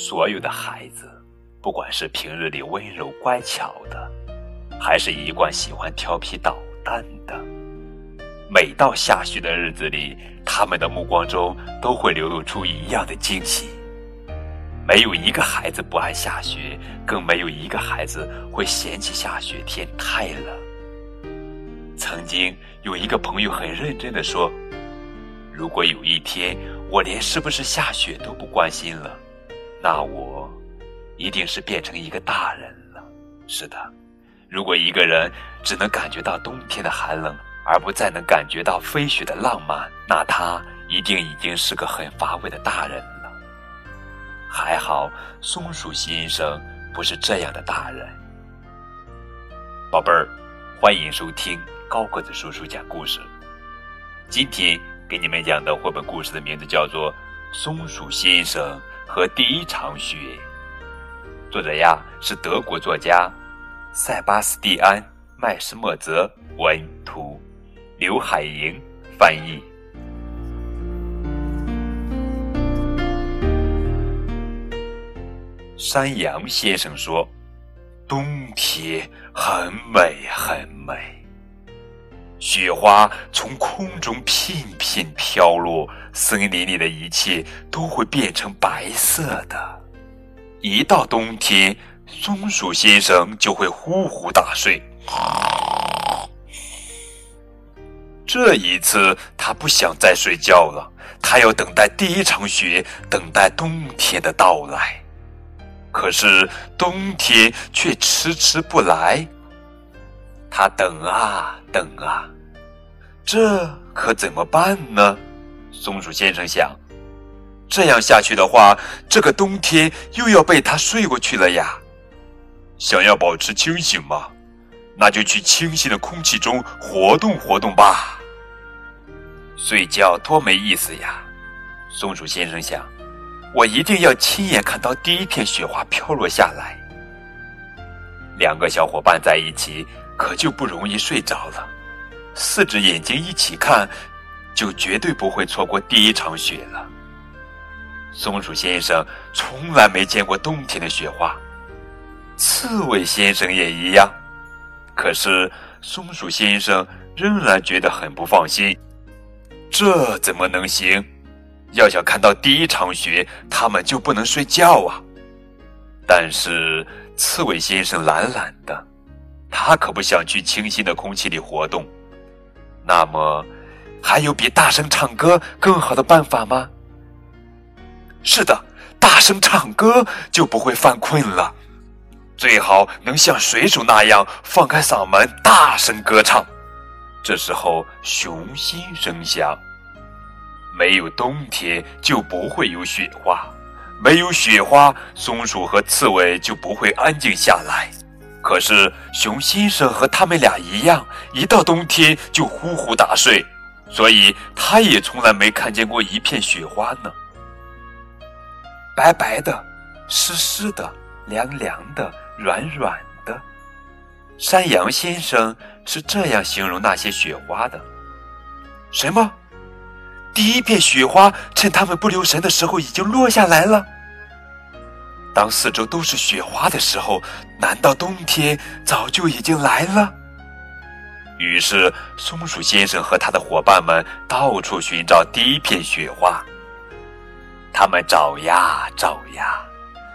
所有的孩子，不管是平日里温柔乖巧的，还是一贯喜欢调皮捣蛋的，每到下雪的日子里，他们的目光中都会流露出一样的惊喜。没有一个孩子不爱下雪，更没有一个孩子会嫌弃下雪天太冷。曾经有一个朋友很认真的说：“如果有一天我连是不是下雪都不关心了，那我一定是变成一个大人了。”是的，如果一个人只能感觉到冬天的寒冷，而不再能感觉到飞雪的浪漫，那他一定已经是个很乏味的大人了。还好，松鼠先生不是这样的大人。宝贝儿，欢迎收听高个子叔叔讲故事。今天给你们讲的绘本故事的名字叫做《松鼠先生和第一场雪》，作者呀是德国作家塞巴斯蒂安·麦斯莫泽文图，刘海莹翻译。山羊先生说：“冬天很美，很。雪花从空中片片飘落，森林里的一切都会变成白色的。一到冬天，松鼠先生就会呼呼大睡。这一次，他不想再睡觉了，他要等待第一场雪，等待冬天的到来。”可是冬天却迟迟不来，他等啊等啊，这可怎么办呢？松鼠先生想，这样下去的话，这个冬天又要被他睡过去了呀。想要保持清醒吗？那就去清新的空气中活动活动吧。睡觉多没意思呀，松鼠先生想。我一定要亲眼看到第一片雪花飘落下来。两个小伙伴在一起，可就不容易睡着了。四只眼睛一起看，就绝对不会错过第一场雪了。松鼠先生从来没见过冬天的雪花，刺猬先生也一样。可是松鼠先生仍然觉得很不放心，这怎么能行？要想看到第一场雪，他们就不能睡觉啊！但是刺猬先生懒懒的，他可不想去清新的空气里活动。那么，还有比大声唱歌更好的办法吗？是的，大声唱歌就不会犯困了。最好能像水手那样放开嗓门大声歌唱。这时候，熊心生响。没有冬天，就不会有雪花；没有雪花，松鼠和刺猬就不会安静下来。可是熊先生和他们俩一样，一到冬天就呼呼大睡，所以他也从来没看见过一片雪花呢。白白的，湿湿的，凉凉的，软软的。山羊先生是这样形容那些雪花的：什么？第一片雪花趁他们不留神的时候已经落下来了。当四周都是雪花的时候，难道冬天早就已经来了？于是，松鼠先生和他的伙伴们到处寻找第一片雪花。他们找呀找呀，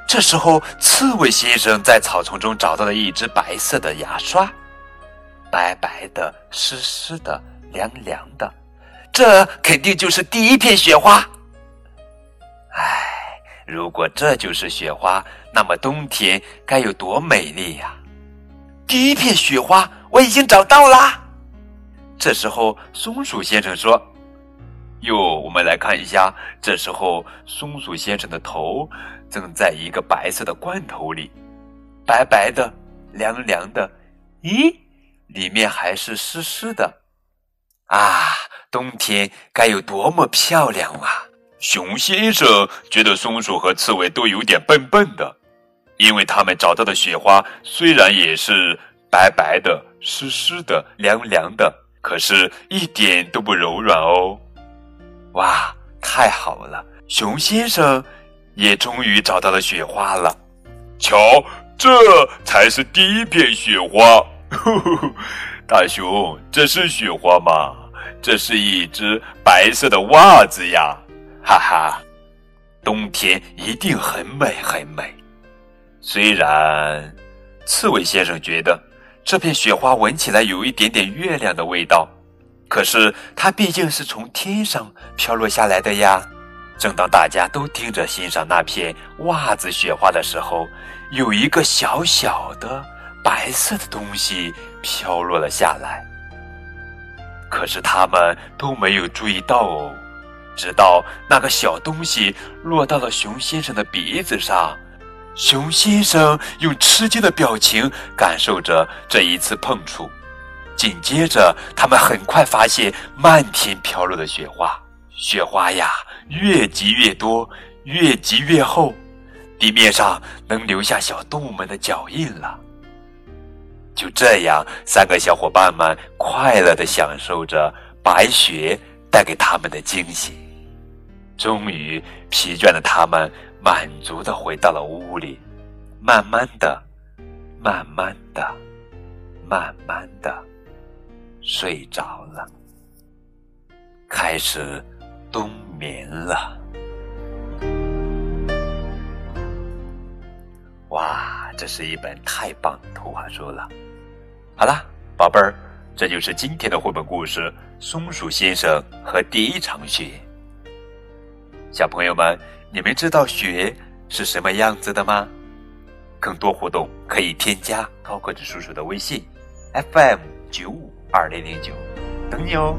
这时候，刺猬先生在草丛中找到了一只白色的牙刷，白白的、湿湿的、凉凉的。这肯定就是第一片雪花。唉，如果这就是雪花，那么冬天该有多美丽呀！第一片雪花我已经找到啦。这时候，松鼠先生说：“哟，我们来看一下。”这时候，松鼠先生的头正在一个白色的罐头里，白白的，凉凉的。咦，里面还是湿湿的。啊！冬天该有多么漂亮啊！熊先生觉得松鼠和刺猬都有点笨笨的，因为他们找到的雪花虽然也是白白的、湿湿的、凉凉的，可是一点都不柔软哦。哇，太好了！熊先生也终于找到了雪花了。瞧，这才是第一片雪花。大熊，这是雪花吗？这是一只白色的袜子呀！哈哈，冬天一定很美很美。虽然刺猬先生觉得这片雪花闻起来有一点点月亮的味道，可是它毕竟是从天上飘落下来的呀。正当大家都盯着欣赏那片袜子雪花的时候，有一个小小的白色的东西飘落了下来。可是他们都没有注意到哦，直到那个小东西落到了熊先生的鼻子上，熊先生用吃惊的表情感受着这一次碰触。紧接着，他们很快发现漫天飘落的雪花，雪花呀！越积越多，越积越厚，地面上能留下小动物们的脚印了。就这样，三个小伙伴们快乐的享受着白雪带给他们的惊喜。终于，疲倦的他们满足的回到了屋里，慢慢的、慢慢的、慢慢的睡着了，开始冬。眠了，哇，这是一本太棒的图画书了。好了，宝贝儿，这就是今天的绘本故事《松鼠先生和第一场雪》。小朋友们，你们知道雪是什么样子的吗？更多互动可以添加高个子叔叔的微信，FM 九五二零零九，等你哦。